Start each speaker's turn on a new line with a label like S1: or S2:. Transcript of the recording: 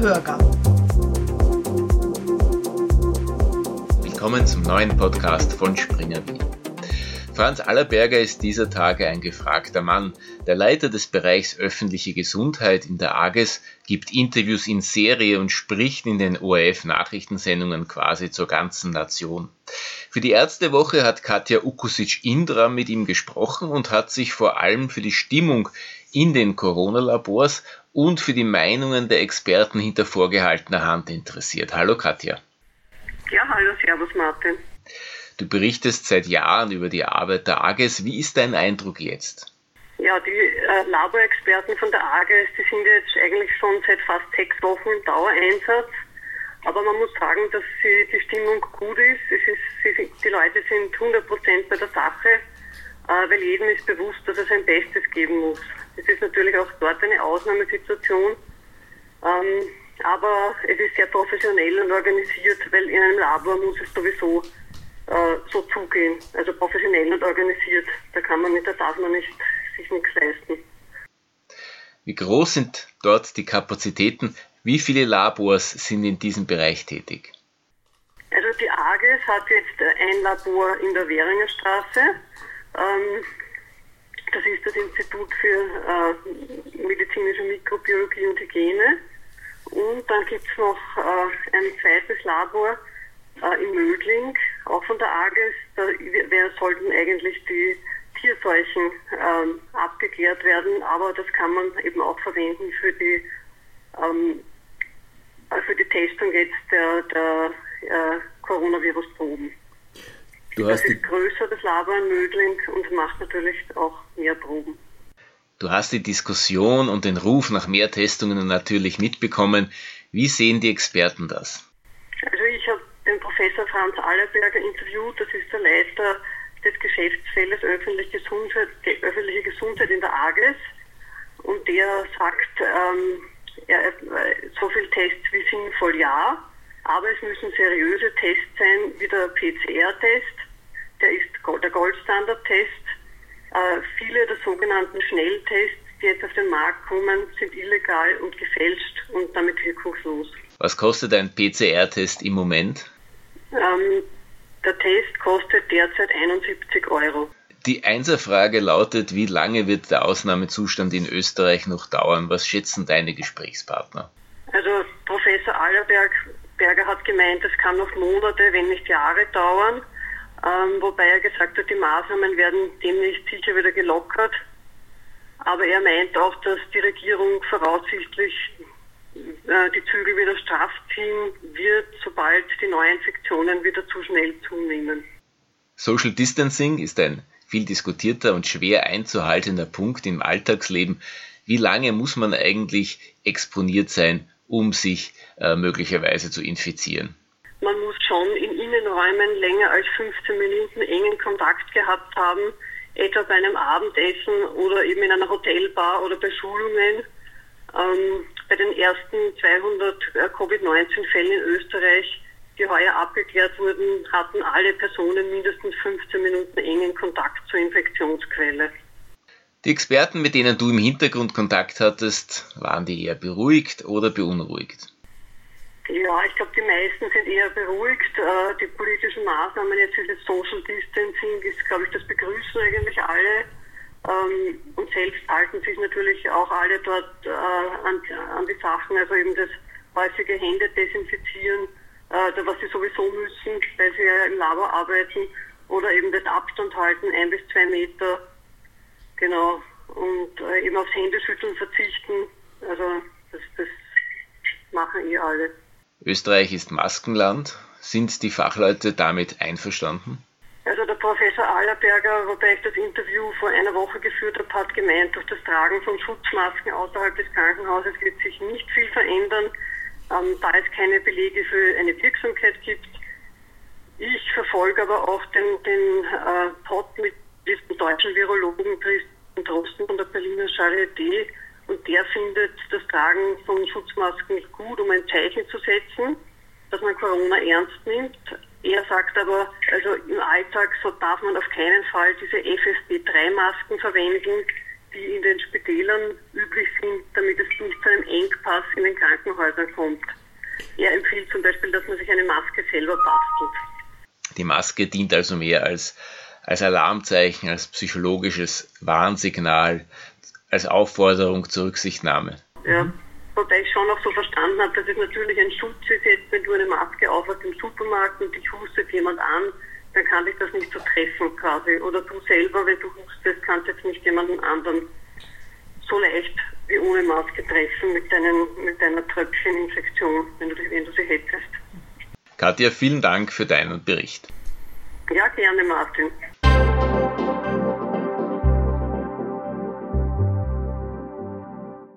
S1: Hörgang.
S2: Willkommen zum neuen Podcast von Springer Wien. Franz Allerberger ist dieser Tage ein gefragter Mann. Der Leiter des Bereichs öffentliche Gesundheit in der AGES gibt Interviews in Serie und spricht in den ORF-Nachrichtensendungen quasi zur ganzen Nation. Für die Ärztewoche hat Katja Ukusic-Indra mit ihm gesprochen und hat sich vor allem für die Stimmung in den Corona-Labors und für die Meinungen der Experten hinter vorgehaltener Hand interessiert. Hallo Katja.
S3: Ja, hallo, Servus Martin.
S2: Du berichtest seit Jahren über die Arbeit der AGES. Wie ist dein Eindruck jetzt?
S3: Ja, die äh, Laborexperten von der AGES, die sind jetzt eigentlich schon seit fast sechs Wochen im Dauereinsatz. Aber man muss sagen, dass sie, die Stimmung gut ist. Es ist sie, die Leute sind 100 Prozent bei der Sache, weil jedem ist bewusst, dass er sein Bestes geben muss. Es ist natürlich auch dort eine Ausnahmesituation. Ähm, aber es ist sehr professionell und organisiert, weil in einem Labor muss es sowieso äh, so zugehen. Also professionell und organisiert. Da kann man nicht, da darf man nicht sich nichts leisten.
S2: Wie groß sind dort die Kapazitäten? Wie viele Labors sind in diesem Bereich tätig?
S3: Also die AGES hat jetzt ein Labor in der Währinger Straße. Ähm, das ist das Institut für äh, medizinische Mikrobiologie und Hygiene. Und dann gibt es noch äh, ein zweites Labor äh, in Mödling, auch von der AGES. Da wär, sollten eigentlich die Tierseuchen ähm, abgeklärt werden, aber das kann man eben auch verwenden für die, ähm, für die Testung jetzt der, der äh, Coronavirus-Proben. Das ist größer, das Labor in Mödling, und macht natürlich auch mehr Proben.
S2: Du hast die Diskussion und den Ruf nach mehr Testungen natürlich mitbekommen. Wie sehen die Experten das?
S3: Also ich habe den Professor Franz Allerberger interviewt, das ist der Leiter des Geschäftsfeldes öffentliche Gesundheit, öffentliche Gesundheit in der AGES. Und der sagt, ähm, er, äh, so viel Tests wie sinnvoll ja, aber es müssen seriöse Tests sein, wie der PCR-Test, der ist der Goldstandard-Test äh, viele der sogenannten Schnelltests, die jetzt auf den Markt kommen, sind illegal und gefälscht und damit wirkungslos.
S2: Was kostet ein PCR-Test im Moment?
S3: Ähm, der Test kostet derzeit 71 Euro.
S2: Die Einserfrage lautet, wie lange wird der Ausnahmezustand in Österreich noch dauern? Was schätzen deine Gesprächspartner?
S3: Also Professor Allerberger hat gemeint, es kann noch Monate, wenn nicht Jahre dauern ähm, wobei er gesagt hat, die Maßnahmen werden demnächst sicher wieder gelockert. Aber er meint auch, dass die Regierung voraussichtlich äh, die Zügel wieder straff ziehen wird, sobald die Neuinfektionen wieder zu schnell zunehmen.
S2: Social Distancing ist ein viel diskutierter und schwer einzuhaltender Punkt im Alltagsleben. Wie lange muss man eigentlich exponiert sein, um sich äh, möglicherweise zu infizieren?
S3: Man muss schon in Innenräumen länger als 15 Minuten engen Kontakt gehabt haben, etwa bei einem Abendessen oder eben in einer Hotelbar oder bei Schulungen. Ähm, bei den ersten 200 äh, Covid-19-Fällen in Österreich, die heuer abgeklärt wurden, hatten alle Personen mindestens 15 Minuten engen Kontakt zur Infektionsquelle.
S2: Die Experten, mit denen du im Hintergrund Kontakt hattest, waren die eher beruhigt oder beunruhigt?
S3: Ja, ich glaube, die meisten sind eher beruhigt. Äh, die politischen Maßnahmen, jetzt dieses Social Distancing, ist, glaube ich, das begrüßen eigentlich alle. Ähm, und selbst halten sich natürlich auch alle dort äh, an, an, die Sachen, also eben das häufige Hände desinfizieren, äh, was sie sowieso müssen, weil sie ja im Labor arbeiten, oder eben das Abstand halten, ein bis zwei Meter, genau, und eben aufs Händeschütteln verzichten. Also das, das machen eh alle.
S2: Österreich ist Maskenland. Sind die Fachleute damit einverstanden?
S3: Also der Professor Allerberger, wobei ich das Interview vor einer Woche geführt habe, hat gemeint, durch das Tragen von Schutzmasken außerhalb des Krankenhauses wird sich nicht viel verändern, ähm, da es keine Belege für eine Wirksamkeit gibt. Ich verfolge aber auch den, den äh, Pod mit diesem deutschen Virologen Christian Drosten von der Berliner Charité, der findet das Tragen von Schutzmasken gut, um ein Zeichen zu setzen, dass man Corona ernst nimmt. Er sagt aber, also im Alltag so darf man auf keinen Fall diese FFP3-Masken verwenden, die in den Spitälern üblich sind, damit es nicht zu einem Engpass in den Krankenhäusern kommt. Er empfiehlt zum Beispiel, dass man sich eine Maske selber bastelt.
S2: Die Maske dient also mehr als, als Alarmzeichen, als psychologisches Warnsignal, als Aufforderung zur Rücksichtnahme.
S3: Ja, wobei ich schon auch so verstanden habe, dass es natürlich ein Schutz ist, jetzt, wenn du eine Maske aufhast im Supermarkt und dich hustet jemand an, dann kann dich das nicht so treffen quasi. Oder du selber, wenn du hustest, kannst jetzt nicht jemanden anderen so leicht wie ohne Maske treffen mit, deinen, mit deiner Tröpfcheninfektion, wenn du, wenn du sie hättest.
S2: Katja, vielen Dank für deinen Bericht.
S3: Ja, gerne, Martin.